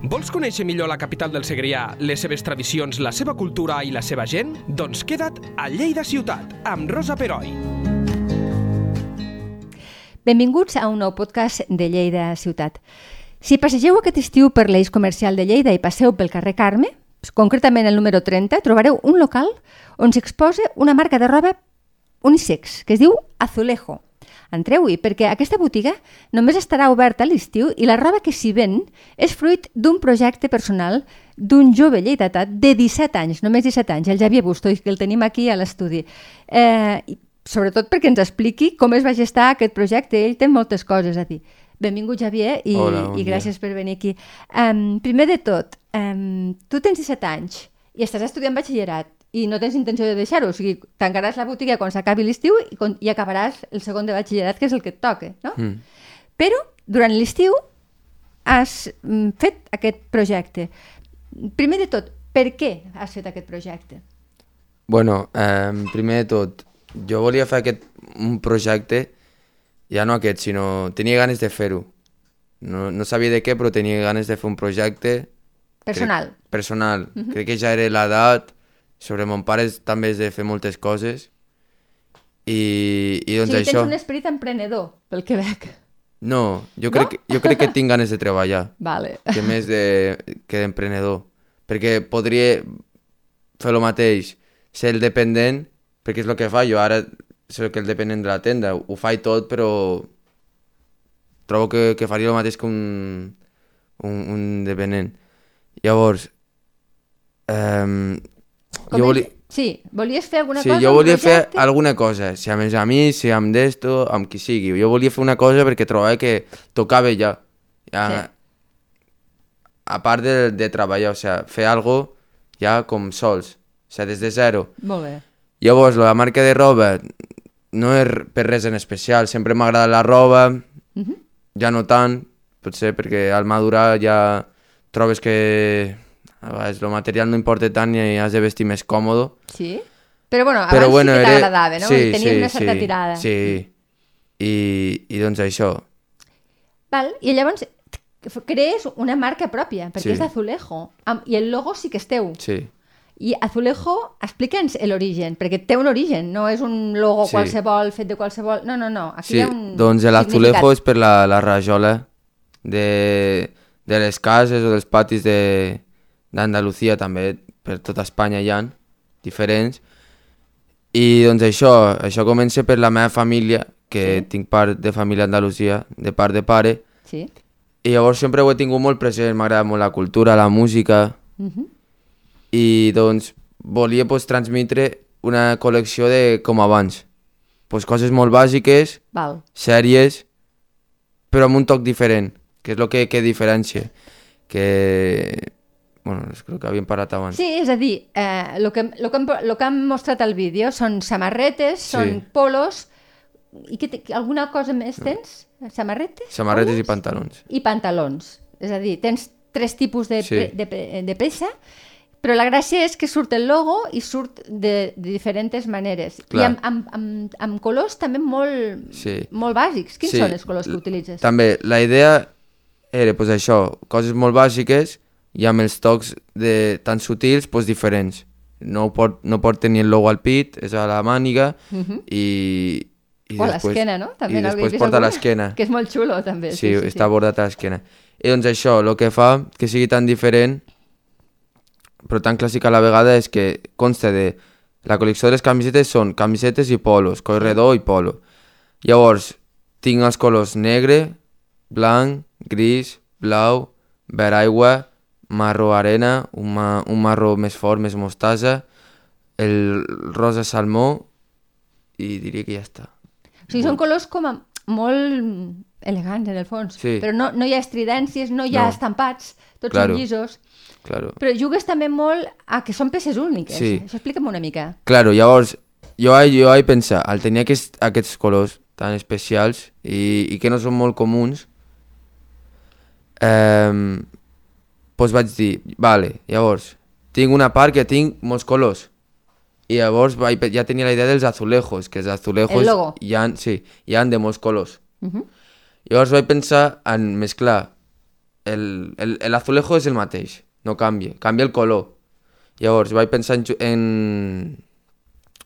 Vols conèixer millor la capital del Segrià, les seves tradicions, la seva cultura i la seva gent? Doncs queda't a Lleida Ciutat, amb Rosa Peroi. Benvinguts a un nou podcast de Lleida Ciutat. Si passegeu aquest estiu per l'eix comercial de Lleida i passeu pel carrer Carme, concretament el número 30, trobareu un local on s'exposa una marca de roba unisex, que es diu Azulejo. Entreu-hi, perquè aquesta botiga només estarà oberta a l'estiu i la roba que s'hi ven és fruit d'un projecte personal d'un jove lleidatà de 17 anys, només 17 anys, el Xavier Busto, que el tenim aquí a l'estudi. Eh, sobretot perquè ens expliqui com es va gestar aquest projecte. Ell té moltes coses a dir. Benvingut, Xavier, i, Hola, bon i gràcies per venir aquí. Um, primer de tot, um, tu tens 17 anys i estàs estudiant batxillerat i no tens intenció de deixar-ho, o sigui, tancaràs la botiga quan s'acabi l'estiu i, quan- i acabaràs el segon de batxillerat, que és el que et toca, no? Mm. Però durant l'estiu has mm, fet aquest projecte. Primer de tot, per què has fet aquest projecte? Bueno, eh, primer de tot, jo volia fer aquest, un projecte, ja no aquest, sinó tenia ganes de fer-ho. No, no sabia de què, però tenia ganes de fer un projecte... Personal. Crec, personal. Uh -huh. Crec que ja era l'edat, sobre mon pare també és de fer moltes coses, i, i o doncs sigui, això... tens un esperit emprenedor, pel que veig. No, jo crec, que, jo crec que tinc ganes de treballar. Vale. que més de, que d'emprenedor. Perquè podria fer el mateix, ser el dependent, perquè és el que fa, jo ara soc el dependent de la tenda, ho faig tot, però trobo que, que faria el mateix que un, un, un dependent. Llavors, um, Com jo volia... Sí, volies fer alguna Sí, cosa? jo un volia fer alguna cosa, si amb els amics, si amb d'esto, amb qui sigui. Jo volia fer una cosa perquè trobava que tocava ja. ja Sí. A part de, de treballar, o sigui, fer algo ja com sols, o sigui, des de zero. Molt bé. Llavors, la marca de roba no és per res en especial, sempre m'ha agradat la roba, Mhm. ja no tant, potser perquè al madurar ja trobes que a vegades el material no importa tant i has de vestir més còmode. Sí? Però bueno, abans Però bueno, sí que era- t'agradava, no? Sí, Tenies sí, una certa sí, tirada. Sí, I, i doncs això. Val? I llavors crees una marca pròpia, perquè Sí. és d'Azulejo. I el logo sí que és teu. Sí. I Azulejo, explica'ns l'origen, perquè té un origen, no és un logo Sí. qualsevol, fet de qualsevol... No, no, no, aquí Sí, hi ha un doncs l'azulejo és per la, la rajola de, de les cases o dels patis de- d'Andalusia també, per tota Espanya hi ha, diferents. I doncs això, això comença per la meva família, que Sí. tinc part de família Andalusia, de part de pare, Sí. i llavors sempre ho he tingut molt present, m'agrada molt la cultura, la música, Mhm. i doncs volia pues, transmetre una col·lecció de com abans. Pues, coses molt bàsiques, Val. sèries, però amb un toc diferent, que és el que, que diferencia. Que... Bueno, és el que havíem parlat abans. Sí, és a dir, eh, lo, que, lo, que, lo que han mostrat al vídeo són samarretes, són polos, i que, te- alguna cosa més tens? Samarretes? Samarretes i polos? pantalons. I pantalons. És a dir, tens tres tipus de, Sí. de, pre- de peça, però la gràcia és que surt el logo i surt de, de diferents maneres. I Clar. amb, amb, amb, amb colors també molt, Sí. molt bàsics. Quins Sí, són els colors que utilitzes? També, la idea era pues, això, coses molt bàsiques i amb els tocs de, tan sutils pues, diferents. No pot, no pot tenir el logo al pit, és a la màniga Mhm. i, i o a l'esquena, no? I n'hauria després porta a l'esquena. Que és molt xulo, també. Sí, està bordat a l'esquena. I doncs això, el que fa que sigui tan diferent, però tan clàssic a la vegada, és que consta de... La col·lecció de les camisetes són camisetes i polos, corredor i polo. Llavors, tinc els colors negre, blanc, gris, blau, verd aigua, marró arena, un, ma un marró més fort, més mostassa, el rosa salmó i diria que ja està. O sigui, són colors com a molt elegants, en el fons. Sí. Però no, no hi ha estridències, no hi ha No. estampats, tots Claro. són llisos. Claro. Però jugues també molt a que són peces úniques. Sí. Això explica'm una mica. Claro, llavors, jo jo vaig pensar, al tenir aquest, aquests colors tan especials i, i que no són molt comuns, eh, doncs vaig dir, vale, llavors, tinc una part que tinc molts colors. I llavors vaig, ja tenia la idea dels azulejos, que els azulejos El logo. hi ha, sí, hi ha de molts colors. Uh -huh. Llavors vaig pensar en mesclar el, el, l'azulejo és el mateix, no canvia, canvia el color. Llavors vaig pensar en, en,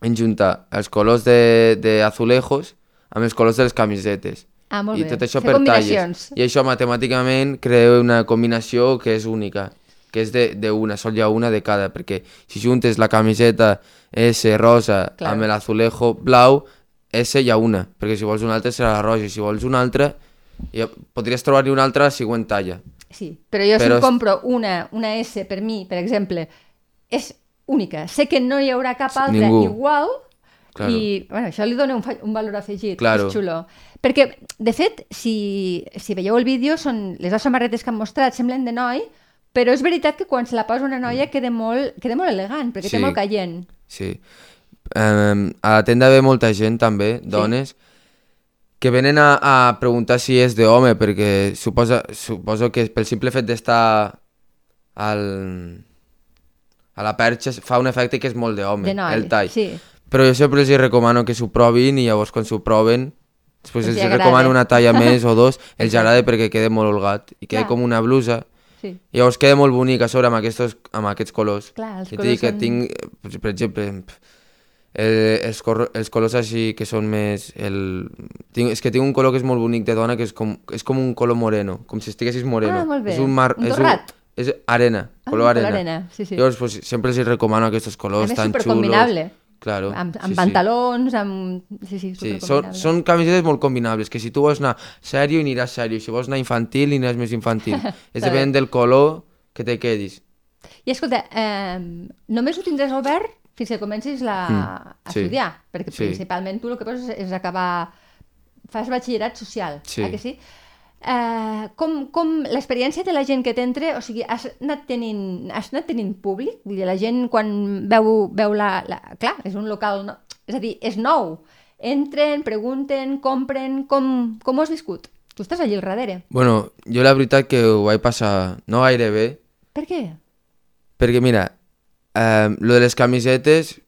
en juntar els colors de, de azulejos amb els colors de les camisetes. Ah, molt I bé. tot això Fer per talles. I això matemàticament crea una combinació que és única, que és de- d'una, sol hi ha una de cada, perquè si juntes la camiseta S rosa Clar. amb l'azulejo blau, S hi ha una, perquè si vols una altra serà la roja, i si vols una altra, ja, podries trobar-hi una altra a la següent talla. Sí, però jo si Però és- compro una, una S per mi, per exemple, és única. Sé que no hi haurà cap altra Ningú. igual Claro. i bueno, això li dona un, un valor afegit. Claro. És xulo. Perquè, de fet, si, si veieu el vídeo, són les dues samarretes que han mostrat semblen de noi, però és veritat que quan se la posa una noia queda molt, queda molt elegant, perquè Sí. té molt caient. Sí. Um, a la tenda ve molta gent també, dones, que venen a, a preguntar si és d'home, perquè suposa, suposo que pel simple fet d'estar al, a la perxa fa un efecte que és molt d'home, el tall. sí. Però jo sempre els recomano que s'ho provin i llavors quan s'ho proven després Els els recomano una talla més o dos, els agrada perquè queda molt holgat i queda Clar. com una blusa sí. i llavors queda molt bonic a sobre amb, aquestos, amb aquests colors. Clar, els I colors dic que són- tinc, per exemple, eh, els, cor els colors així que són més... El... Tinc, és que tinc un color que és molt bonic de dona que és com, és com un color moreno, com si estiguessis moreno. Ah, molt bé. És un mar... Un és torrat. és arena, Ah, color color arena. arena, sí, sí. Llavors, pues, sempre els recomano aquests colors tan xulos. supercombinable. Claro. Amb, amb sí, sí. pantalons, amb... Sí, sí, Sí, són, són camisetes molt combinables, que si tu vols anar sèrio, aniràs sèrio, si vols anar infantil, aniràs més infantil. és depèn del color que te quedis. I escolta, eh, només ho tindràs obert fins que comencis la, Mm, a sí. estudiar, perquè Sí. principalment tu el que poses és acabar... Fas batxillerat social, Sí. eh que sí? Eh, com, com l'experiència de la gent que t'entra, o sigui, has anat tenint, has anat tenint públic? Vull dir, la gent quan veu, veu la, la... Clar, és un local... No... És a dir, és nou. Entren, pregunten, compren... Com, com ho has viscut? Tu estàs allí al darrere. Bueno, jo la veritat que ho vaig passar no gaire bé, Per què? perquè mira, eh, lo de les camisetes,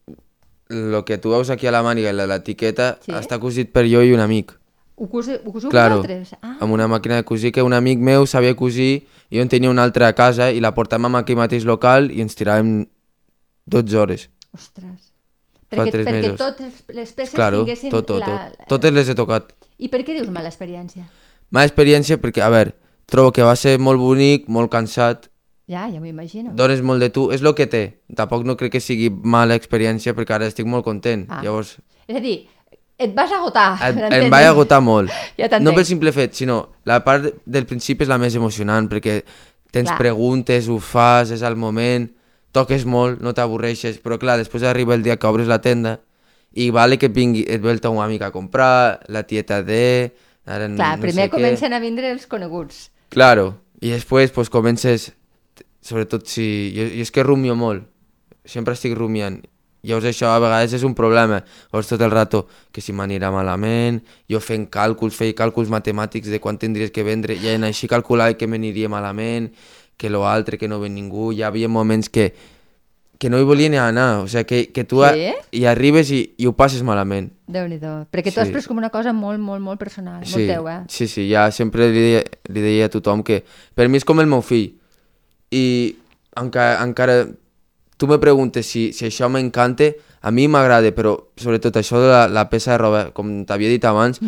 lo que tu veus aquí a la màniga i l'etiqueta, Sí. està cosit per jo i un amic. Ho, cos, ho coseu Claro, vosaltres? Ah, amb una màquina de cosir que un amic meu sabia cosir i jo en tenia una altra a casa i la portàvem a aquell mateix local i ens tiràvem 12 hores. Ostres. Perquè, perquè mesos. totes les peces Claro, tinguessin tot, tot, la... tot. Totes les he tocat. I per què dius mala experiència? Mala experiència perquè, a veure, trobo que va ser molt bonic, molt cansat, Ja, ja m'ho imagino. dones molt de tu, és el que té. Tampoc no crec que sigui mala experiència perquè ara estic molt content. Ah. Llavors, És a dir, et vas agotar. per em vaig agotar molt. Ja no pel simple fet, sinó la part del principi és la més emocionant perquè tens Clar. preguntes, ho fas, és al moment, toques molt, no t'avorreixes, però clar, després arriba el dia que obres la tenda i vale que vingui, et ve el teu amic a comprar, la tieta de... Ara Clar, no primer sé què. comencen a vindre els coneguts. Claro, i després pues, comences, sobretot si... Jo, jo és que rumio molt, sempre estic rumiant. Llavors això a vegades és un problema. Llavors tot el rato que si m'anirà malament, jo fent càlculs, feia càlculs matemàtics de quan tindries que vendre, i en així calcular que m'aniria malament, que lo altre, que no ve ningú, hi havia moments que, que no hi volia ni anar, o sigui, que, que tu Sí? hi arribes i, i ho passes malament. déu nhi Perquè tu has Sí. pres com una cosa molt, molt, molt personal, Sí, molt teu, eh? sí, sí, ja sempre li deia, li deia a tothom que per mi és com el meu fill. I encara, encara tu me preguntes si, si això m'encanta, a mi m'agrada, però sobretot això de la, la peça de roba, com t'havia dit abans,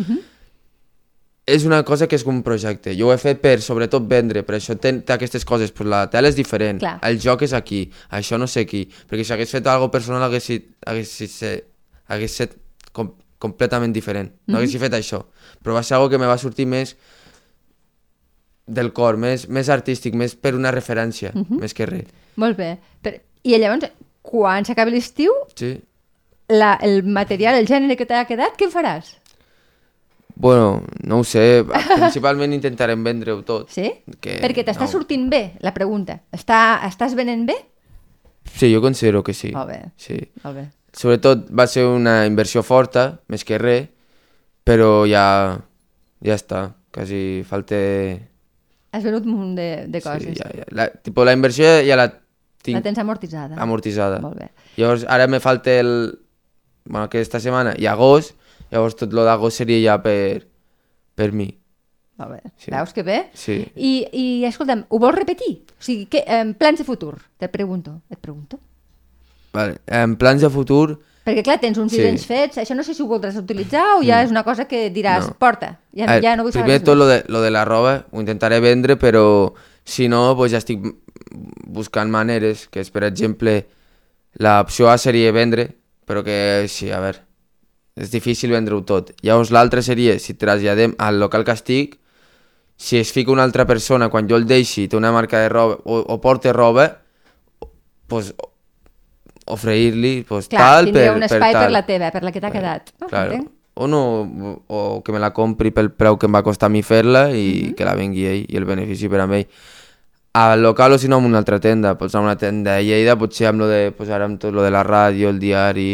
és una cosa que és un projecte. Jo ho he fet per, sobretot, vendre, per això té, té aquestes coses. Pues la tele és diferent, Clar. el joc és aquí, això no sé qui. Perquè si hagués fet algo personal hagués, hagués, sit- hagués set com, completament diferent. No hagués fet això. Però va ser algo que me va sortir més del cor, més, més artístic, més per una referència, més que res. Molt bé. Per... I llavors, quan s'acabi l'estiu, Sí? la, el material, el gènere que t'ha quedat, què faràs? Bueno, no ho sé, principalment intentarem vendre-ho tot. Sí? Que Perquè t'està no. sortint bé, la pregunta. Està, estàs venent bé? Sí, jo considero que sí. Molt bé. Sí. Molt bé. Sobretot va ser una inversió forta, més que res, però ja, ja està, quasi falta... Has venut un munt de, de coses. Sí, ja, ja. La, tipo, la inversió ja, la tinc La tens amortitzada. amortitzada. Molt bé. Llavors, ara me falta el... Bueno, aquesta setmana i agost, llavors tot lo d'agost seria ja per, per mi. Molt bé. Sí. Veus que bé? Sí. I, I, escolta'm, ho vols repetir? O sigui, que, eh, plans de futur, te pregunto. Et pregunto. Vale. En plans de futur, Perquè, clar, tens uns Sí. dissenys fets, això no sé si ho voldràs utilitzar o ja és una cosa que diràs, No. porta, ja, eh, ja no vull primer saber tot res lo de, lo de la roba ho intentaré vendre, però si no, pues ja estic buscant maneres, que és, per exemple, l'opció A seria vendre, però que sí, a veure, és difícil vendre-ho tot. Llavors l'altre seria, si traslladem al local que estic, si es fica una altra persona quan jo el deixi, té una marca de roba o, o porta roba, pues, oferir-li pues, Clar, tal per, un espai per, tal. la teva, per la que t'ha quedat. Ah, Claro. O no, o que me la compri pel preu que em va costar a mi fer-la i que la vengui ell i el benefici per a ell. Al local o si no en una altra tenda, potser en una tenda de Lleida, potser amb lo de, pues ara amb tot lo de la ràdio, el diari,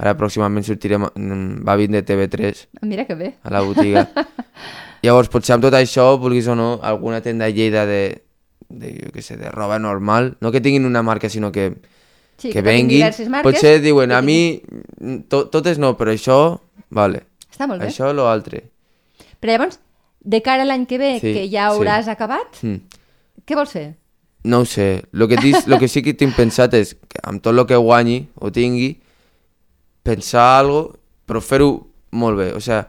ara pròximament sortirem, mm, va vindre TV3 Ah, Mira que bé. a la botiga. Llavors, potser amb tot això, vulguis o no, alguna tenda de Lleida de, de jo què sé, de roba normal, no que tinguin una marca, sinó que, Sí, que tinguin venguin, marques, potser diuen, que a mi, to, totes no, però això, vale. Està molt bé. Això lo altre. Però llavors, de cara a l'any que ve, Sí, que ja sí. hauràs acabat, Mm. Què vols fer? No ho sé. Lo que, dis, lo que sí que tinc pensat és que amb tot el que guanyi o tingui, pensar algo, però fer-ho molt bé. O sigui,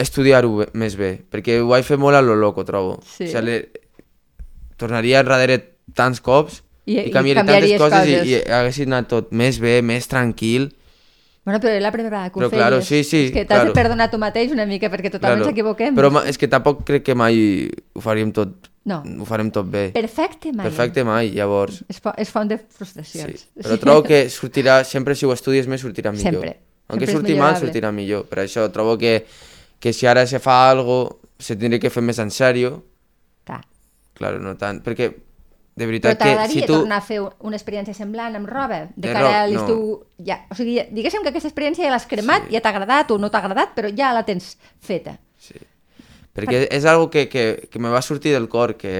estudiar-ho més bé. Perquè ho vaig fer molt a lo loco, trobo. Sí. O sigui, le... tornaria enrere tants cops I- i, canviaria tantes coses, coses. I, i hagués anat tot més bé, més tranquil. Bueno, però és la primera vegada que Però ho claro, sí, sí, És que t'has claro. de perdonar tu mateix una mica, perquè totalment ens equivoquem. Però és que tampoc crec que mai ho faríem tot, No. ho farem tot bé. Perfecte, mai. Perfecte mai, llavors. És, fo és font de Sí. frustracions. Però trobo que sortirà, sempre si ho estudies més sortirà millor. Sempre. Aunque Sempre surti mal, sortirà millor. Per això trobo que, que si ara se fa algo, se tindria que fer més en sèrio. Clar. Claro, no tant. Perquè, de Però veritat que t'agradaria si tu... tornar a fer una experiència semblant amb roba? De De cara roba, a l'estiu... Ja, o sigui, diguéssim que aquesta experiència ja l'has cremat, Sí. ja t'ha agradat o no t'ha agradat, però ja la tens feta. Perquè és algo que, que, que me va sortir del cor, que,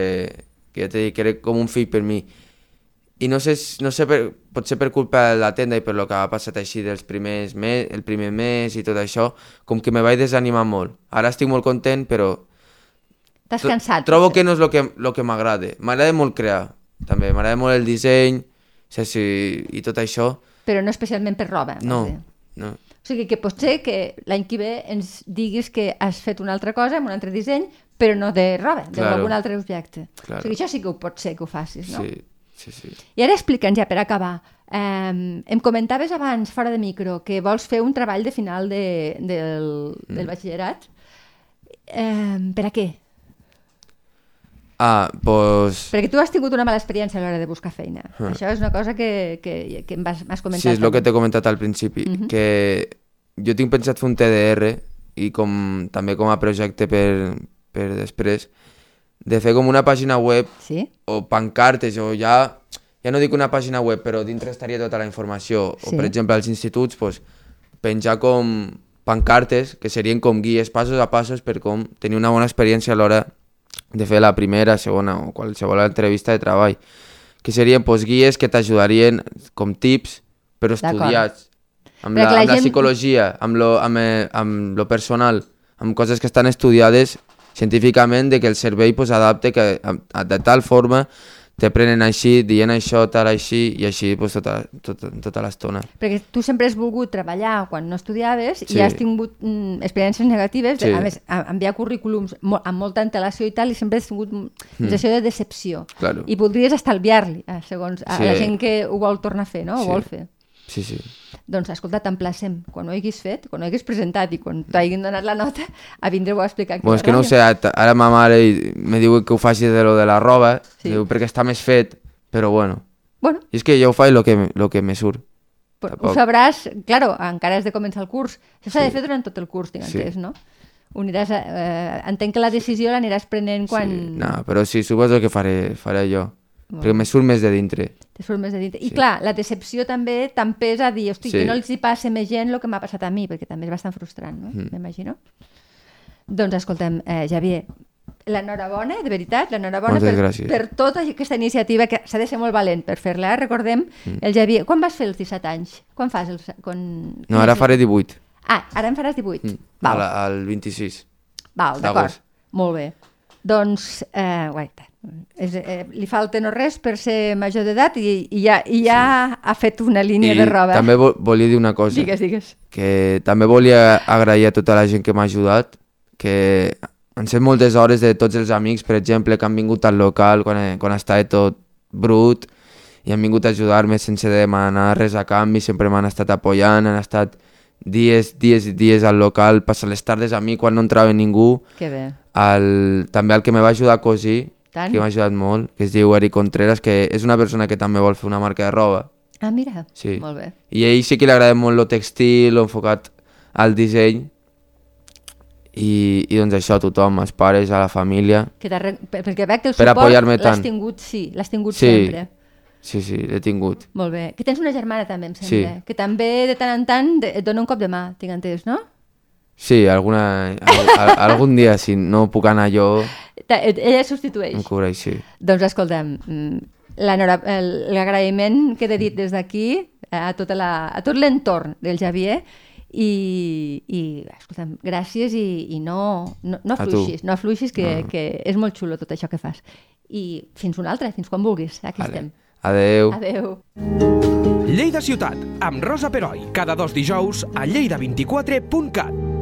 que ja t'he dit que era com un fill per mi. I no sé, no sé per, potser per culpa de la tenda i per lo que ha passat així dels primers mes, el primer mes i tot això, com que me vaig desanimar molt. Ara estic molt content, però T'has cansat. Trobo potser. que no és el que, lo que m'agrada. M'agrada molt crear, també. M'agrada molt el disseny sí, sí, i tot això. Però no especialment per roba. No, no. O sigui que potser que l'any que ve ens diguis que has fet una altra cosa amb un altre disseny, però no de roba, Claro. d'algun altre objecte. Claro. O sigui, això sí que ho pot ser que ho facis, no? Sí, sí, sí. I ara explica'ns ja per acabar. Eh, em comentaves abans, fora de micro, que vols fer un treball de final de, del, Mm. del batxillerat. Eh, per a què? Ah, doncs... Perquè tu has tingut una mala experiència a l'hora de buscar feina. Això és una cosa que, que, que m'has comentat. Sí, és el que t'he comentat al principi, que jo tinc pensat fer un TDR i com, també com a projecte per, per després, de fer com una pàgina web Sí? o pancartes o ja, ja no dic una pàgina web, però dintre estaria tota la informació. Sí. O per exemple als instituts, pues, penjar com pancartes que serien com guies passos a passos per com tenir una bona experiència a l'hora de fer la primera, segona o qualsevol entrevista de treball. Que serien pues, guies que t'ajudarien com tips, però estudiats. Amb la, la amb la gent- psicologia, amb lo, amb, eh, amb lo personal, amb coses que estan estudiades científicament de que el cervell pues, adapte que, a, a, de tal forma te prenen així, dient això, tal, així, i així pues, tota, tota, tota l'estona. Perquè tu sempre has volgut treballar quan no estudiaves Sí. i has tingut mm, experiències negatives, Sí. a més, a, enviar currículums mo amb molta antelació i tal, i sempre has tingut mm, sensació de decepció. Claro. I voldries estalviar-li, eh, segons a Sí. la gent que ho vol tornar a fer, no? Ho Sí. vol fer. Sí, sí. Doncs, escolta, t'emplacem, quan ho haguis fet, quan ho haguis presentat i quan t'hagin donat la nota, a vindre-ho a explicar Bueno, és que no ho sé, ara ma mare me diu que ho faci de lo de la roba, Sí. diu perquè està més fet, però bueno. Bueno, I és que jo ho faig el que, lo que me surt. però ho sabràs, claro, encara has de començar el curs. Això s'ha de fer durant tot el curs, tinc Sí. entès, no? Ho aniràs a, eh, entenc que la decisió l'aniràs prenent quan Sí. No, però sí, suposo que faré, faré jo. Molt Perquè me surt més de dintre. te surt més de dintre. I clar, la decepció també t'empesa a dir, hosti, Sí. que no els hi passi a més gent el que m'ha passat a mi, perquè també és bastant frustrant, no? Mm. M'imagino. Doncs escolta'm, eh, Javier, l'enhorabona, de veritat, l'enhorabona per, gràcies. per tota aquesta iniciativa que s'ha de ser molt valent per fer-la. eh? Recordem, Mm. el Javier... Quan vas fer els 17 anys? Quan fas els... Quan... No, ara faré 18. Ah, ara en faràs 18. Mm. Val, Al 26. val d'acord. Molt bé. Doncs, eh, guaita, és, eh, li falta no res per ser major d'edat i, i, ja, i ja ha fet una línia I de roba. també vo volia dir una cosa, Digues, digues. que també volia agrair a tota la gent que m'ha ajudat, que han set moltes hores de tots els amics, per exemple, que han vingut al local quan, quan estava tot brut i han vingut a ajudar-me sense demanar res a canvi, sempre m'han estat apoyant, han estat dies, dies i dies al local, passar les tardes a mi quan no entrava ningú, Que bé. el, també el que me va ajudar a cosir, Tant. que m'ha ajudat molt, que es diu Eric Contreras, que és una persona que també vol fer una marca de roba. Ah, mira. Sí. Molt bé. I a ell sí que li agrada molt el textil, enfocat al disseny, i, i doncs això, a tothom, als pares, a la família. Que perquè veig que el suport l'has tingut, sí, l'has tingut Sí. sempre. Sí, sí, l'he tingut. Molt bé. Que tens una germana també, em Sí. sembla. Que també de tant en tant et dona un cop de mà, tinc entès, no? Sí, alguna, al, al, algun dia, si no puc anar jo, Ella substitueix. em cobreix, sí. Doncs escolta'm, mm, l'agraïment que he dit des d'aquí a, tota la, a tot l'entorn del Javier i, i escolta'm, gràcies i, i no, no, no afluixis, no afluixis que, No. que és molt xulo tot això que fas. I fins una altra, fins quan vulguis, aquí Vale. estem. Adeu. Adeu. Lleida Ciutat, amb Rosa Peroi, cada dos dijous a lleida24.cat.